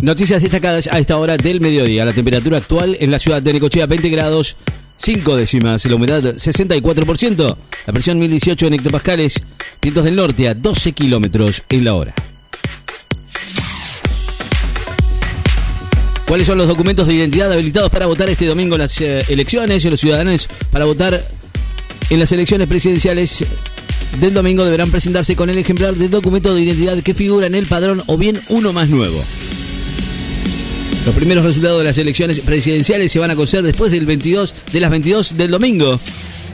Noticias destacadas a esta hora del mediodía. La temperatura actual en la ciudad de Necochea 20 grados 5 décimas. La humedad 64%. La presión 1018 en hectopascales. Vientos del norte a 12 kilómetros en la hora. ¿Cuáles son los documentos de identidad habilitados para votar este domingo en las eh, elecciones? Los ciudadanos para votar en las elecciones presidenciales del domingo deberán presentarse con el ejemplar de documento de identidad que figura en el padrón o bien uno más nuevo. Los primeros resultados de las elecciones presidenciales se van a conocer después del 22 de las 22 del domingo.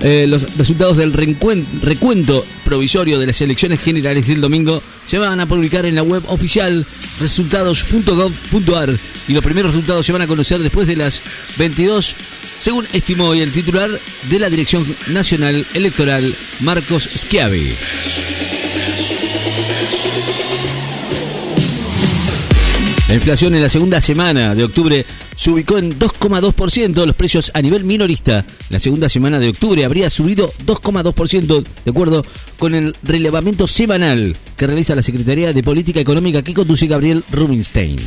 Eh, los resultados del recuento provisorio de las elecciones generales del domingo se van a publicar en la web oficial resultados.gov.ar y los primeros resultados se van a conocer después de las 22 según estimó hoy el titular de la Dirección Nacional Electoral, Marcos Schiavi. La inflación en la segunda semana de octubre se ubicó en 2,2%. Los precios a nivel minorista la segunda semana de octubre habría subido 2,2% de acuerdo con el relevamiento semanal que realiza la Secretaría de Política Económica que conduce Gabriel Rubinstein.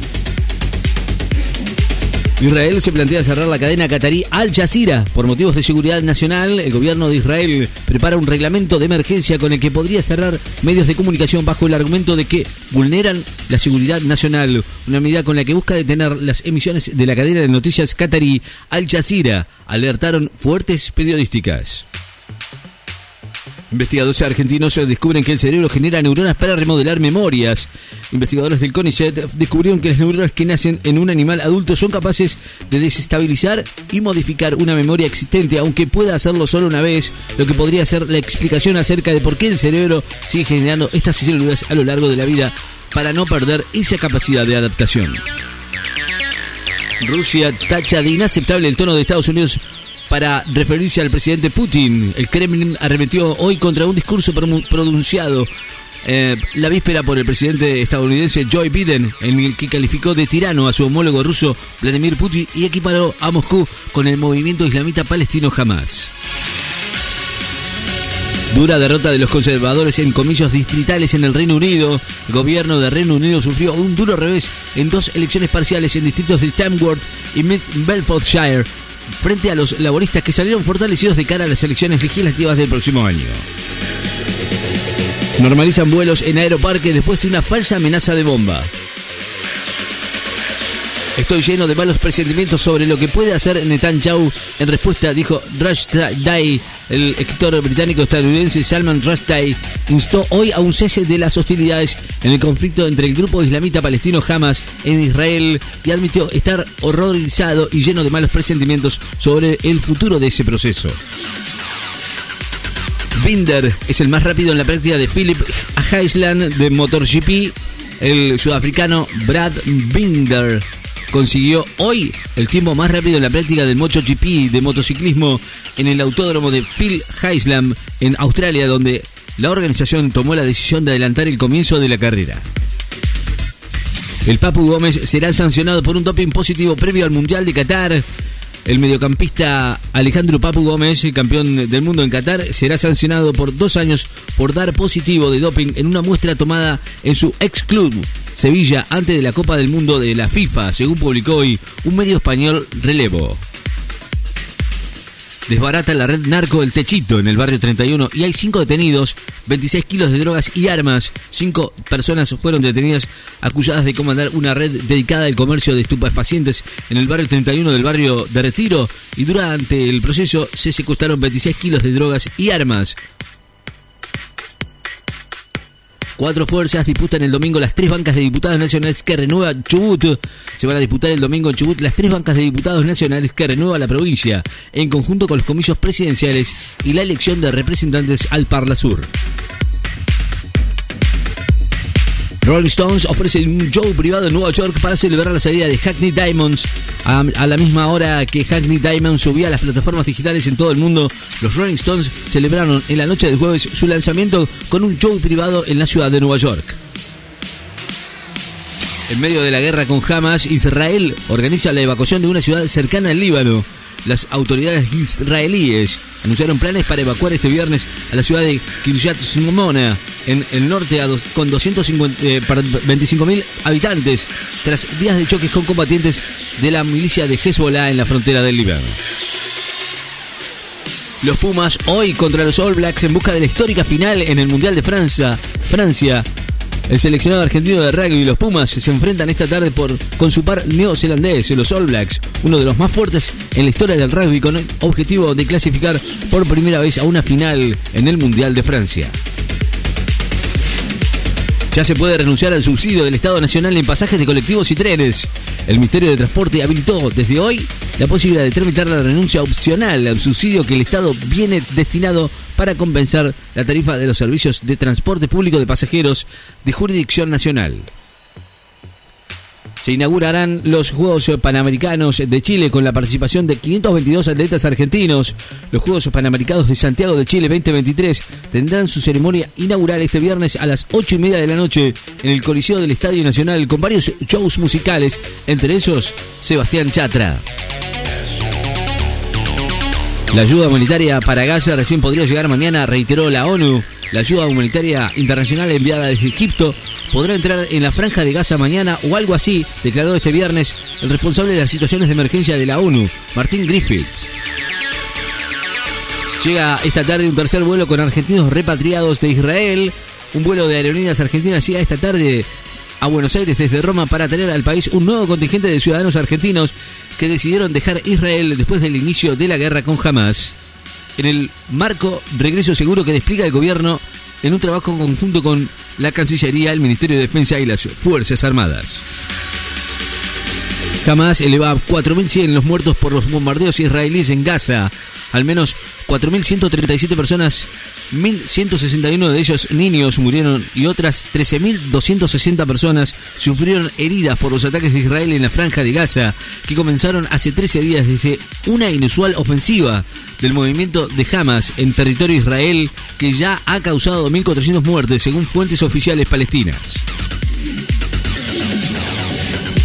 Israel se plantea cerrar la cadena catarí Al Jazeera por motivos de seguridad nacional. El gobierno de Israel prepara un reglamento de emergencia con el que podría cerrar medios de comunicación bajo el argumento de que vulneran la seguridad nacional, una medida con la que busca detener las emisiones de la cadena de noticias catarí Al Jazeera, alertaron fuertes periodísticas. Investigadores argentinos descubren que el cerebro genera neuronas para remodelar memorias. Investigadores del CONICET descubrieron que las neuronas que nacen en un animal adulto son capaces de desestabilizar y modificar una memoria existente, aunque pueda hacerlo solo una vez, lo que podría ser la explicación acerca de por qué el cerebro sigue generando estas células a lo largo de la vida para no perder esa capacidad de adaptación. Rusia tacha de inaceptable el tono de Estados Unidos para referirse al presidente Putin. El Kremlin arremetió hoy contra un discurso pronunciado eh, la víspera por el presidente estadounidense Joe Biden, en el que calificó de tirano a su homólogo ruso Vladimir Putin y equiparó a Moscú con el movimiento islamita palestino Hamas. Dura derrota de los conservadores en comicios distritales en el Reino Unido. El gobierno de Reino Unido sufrió un duro revés en dos elecciones parciales en distritos de Tamworth y Mid Belfastshire, frente a los laboristas que salieron fortalecidos de cara a las elecciones legislativas del próximo año. Normalizan vuelos en Aeroparque después de una falsa amenaza de bomba. Estoy lleno de malos presentimientos sobre lo que puede hacer Netanyahu. En respuesta, dijo Rushdie, el escritor británico estadounidense Salman Rushdie, instó hoy a un cese de las hostilidades en el conflicto entre el grupo islamita palestino Hamas en Israel y admitió estar horrorizado y lleno de malos presentimientos sobre el futuro de ese proceso. Binder es el más rápido en la práctica de Philip Heisland de MotoGP. El sudafricano Brad Binder consiguió hoy el tiempo más rápido en la práctica del MotoGP de motociclismo en el autódromo de Phil Heisland en Australia, donde la organización tomó la decisión de adelantar el comienzo de la carrera. El Papu Gómez será sancionado por un doping positivo previo al Mundial de Qatar. El mediocampista Alejandro Papu Gómez, campeón del mundo en Qatar, será sancionado por dos años por dar positivo de doping en una muestra tomada en su ex club Sevilla antes de la Copa del Mundo de la FIFA, según publicó hoy un medio español Relevo. Desbarata la red narco El Techito en el barrio 31 y hay cinco detenidos, 26 kilos de drogas y armas. Cinco personas fueron detenidas acusadas de comandar una red dedicada al comercio de estupefacientes en el barrio 31 del barrio de Retiro y durante el proceso se secuestraron 26 kilos de drogas y armas. Cuatro fuerzas disputan el domingo las tres bancas de diputados nacionales que renueva Chubut. Se van a disputar el domingo en Chubut las tres bancas de diputados nacionales que renueva la provincia, en conjunto con los comicios presidenciales y la elección de representantes al Parla Sur. Rolling Stones ofrece un show privado en Nueva York para celebrar la salida de Hackney Diamonds. A, la misma hora que Hackney Diamonds subía a las plataformas digitales en todo el mundo, los Rolling Stones celebraron en la noche del jueves su lanzamiento con un show privado en la ciudad de Nueva York. En medio de la guerra con Hamas, Israel organiza la evacuación de una ciudad cercana al Líbano. Las autoridades israelíes anunciaron planes para evacuar este viernes a la ciudad de Kiryat Shimona, en el norte, con 225.000 eh, habitantes, tras días de choques con combatientes de la milicia de Hezbollah en la frontera del Líbano. Los Pumas hoy contra los All Blacks en busca de la histórica final en el Mundial de Francia. Francia. El seleccionado argentino de rugby y los Pumas se enfrentan esta tarde por, con su par neozelandés, los All Blacks, uno de los más fuertes en la historia del rugby, con el objetivo de clasificar por primera vez a una final en el Mundial de Francia. Ya se puede renunciar al subsidio del Estado Nacional en pasajes de colectivos y trenes. El Ministerio de Transporte habilitó desde hoy la posibilidad de tramitar la renuncia opcional al subsidio que el Estado viene destinado para compensar la tarifa de los servicios de transporte público de pasajeros de jurisdicción nacional. Se inaugurarán los Juegos Panamericanos de Chile con la participación de 522 atletas argentinos. Los Juegos Panamericanos de Santiago de Chile 2023 tendrán su ceremonia inaugural este viernes a las 8 y media de la noche en el Coliseo del Estadio Nacional con varios shows musicales, entre esos Sebastián Chatra. La ayuda humanitaria para Gaza recién podría llegar mañana, reiteró la ONU. La ayuda humanitaria internacional enviada desde Egipto podrá entrar en la franja de Gaza mañana o algo así, declaró este viernes el responsable de las situaciones de emergencia de la ONU, Martín Griffiths. Llega esta tarde un tercer vuelo con argentinos repatriados de Israel. Un vuelo de aerolíneas argentinas llega esta tarde a Buenos Aires desde Roma para tener al país un nuevo contingente de ciudadanos argentinos que decidieron dejar Israel después del inicio de la guerra con Hamas en el marco regreso seguro que despliega el gobierno en un trabajo conjunto con la Cancillería, el Ministerio de Defensa y las Fuerzas Armadas. Hamas eleva a 4.100 los muertos por los bombardeos israelíes en Gaza. Al menos 4.137 personas 1.161 de ellos niños murieron y otras 13.260 personas sufrieron heridas por los ataques de Israel en la franja de Gaza, que comenzaron hace 13 días desde una inusual ofensiva del movimiento de Hamas en territorio Israel que ya ha causado 1.400 muertes según fuentes oficiales palestinas.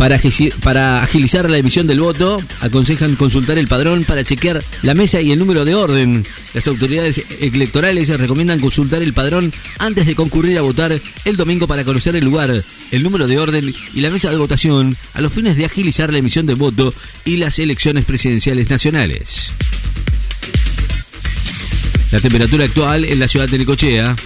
Para, agilizar la emisión del voto, aconsejan consultar el padrón para chequear la mesa y el número de orden. Las autoridades electorales recomiendan consultar el padrón antes de concurrir a votar el domingo para conocer el lugar, el número de orden y la mesa de votación a los fines de agilizar la emisión del voto y las elecciones presidenciales nacionales. La temperatura actual en la ciudad de Necochea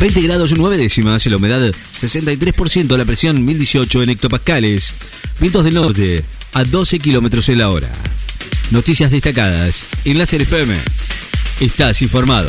20 grados 9 décimas, la humedad 63%, la presión 1018 en hectopascales, vientos del norte a 12 kilómetros en la hora. Noticias destacadas en la FM. Estás informado.